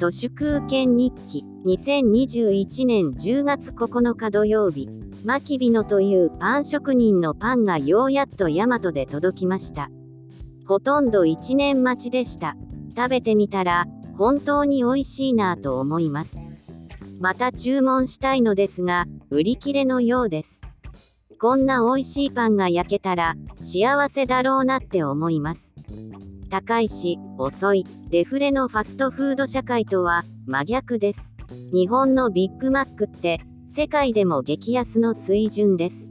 都市空権日記2021年10月9日土曜日。マキビノというパン職人のパンがようやっとヤマトで届きました。ほとんど1年待ちでした。食べてみたら本当に美味しいなぁと思います。また注文したいのですが売り切れのようです。こんな美味しいパンが焼けたら幸せだろうなって思います。高いし遅い。デフレのファストフード社会とは真逆です。日本のビッグマックって世界でも激安の水準です。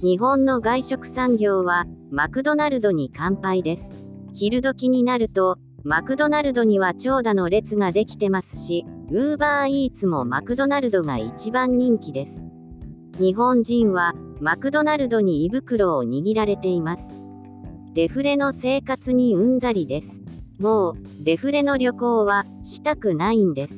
日本の外食産業はマクドナルドに乾杯です。昼時になるとマクドナルドには長蛇の列ができてますしウーバーイーツもマクドナルドが一番人気です。日本人はマクドナルドに胃袋を握られています。デフレの生活にうんざりです。もう、デフレの旅行はしたくないんです。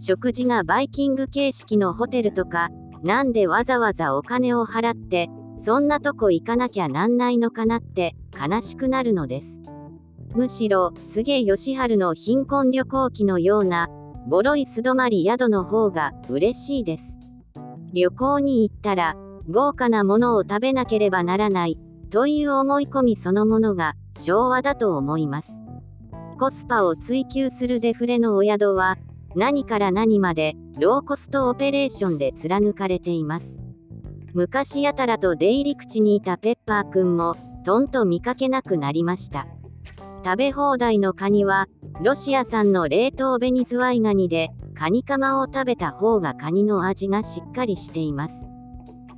食事がバイキング形式のホテルとか、なんでわざわざお金を払って、そんなとこ行かなきゃなんないのかなって悲しくなるのです。むしろ、柘義治の貧困旅行記のような、ボロい素泊まり宿の方が嬉しいです。旅行に行ったら、豪華なものを食べなければならないという思い込みそのものが昭和だと思います。コスパを追求するデフレのお宿は何から何までローコストオペレーションで貫かれています。昔やたらと出入り口にいたペッパーくんもとんと見かけなくなりました。食べ放題のカニはロシア産の冷凍ベニズワイガニでカニカマを食べた方がカニの味がしっかりしています。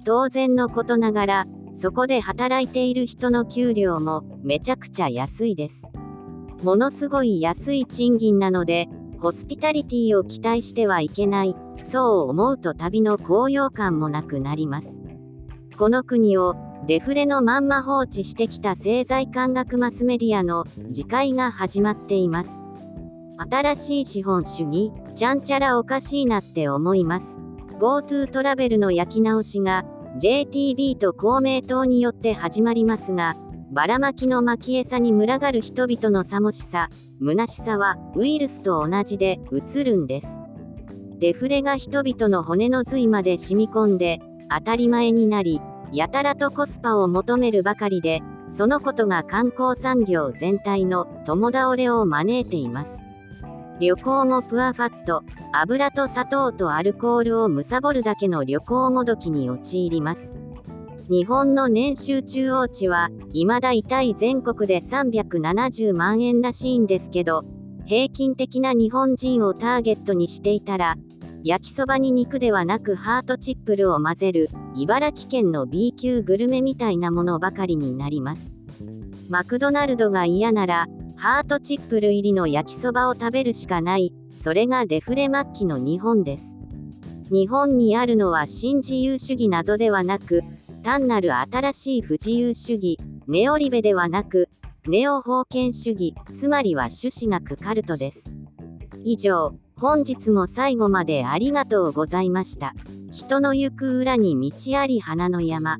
当然のことながらそこで働いている人の給料もめちゃくちゃ安いです。ものすごい安い賃金なので、ホスピタリティを期待してはいけない、そう思うと旅の高揚感もなくなります。この国をデフレのまんま放置してきた政財官学マスメディアの次回が始まっています。新しい資本主義、ちゃんちゃらおかしいなって思います。GoTo トラベルの焼き直しが JTB と公明党によって始まりますが、ばらまきの巻き餌に群がる人々のさもしさ、虚しさはウイルスと同じで移るんです。デフレが人々の骨の髄まで染み込んで、当たり前になり、やたらとコスパを求めるばかりで、そのことが観光産業全体の共倒れを招いています。旅行もプアファット、油と砂糖とアルコールを貪るだけの旅行もどきに陥ります。日本の年収中央値は、未だ痛い全国で370万円らしいんですけど、平均的な日本人をターゲットにしていたら、焼きそばに肉ではなくハートチップルを混ぜる、茨城県の B 級グルメみたいなものばかりになります。マクドナルドが嫌なら、ハートチップル入りの焼きそばを食べるしかない、それがデフレ末期の日本です。日本にあるのは新自由主義謎ではなく、単なる新しい不自由主義、ネオリベではなく、ネオ封建主義、つまりは朱子学カルトです。以上、本日も最後までありがとうございました。人の行く裏に道あり花の山。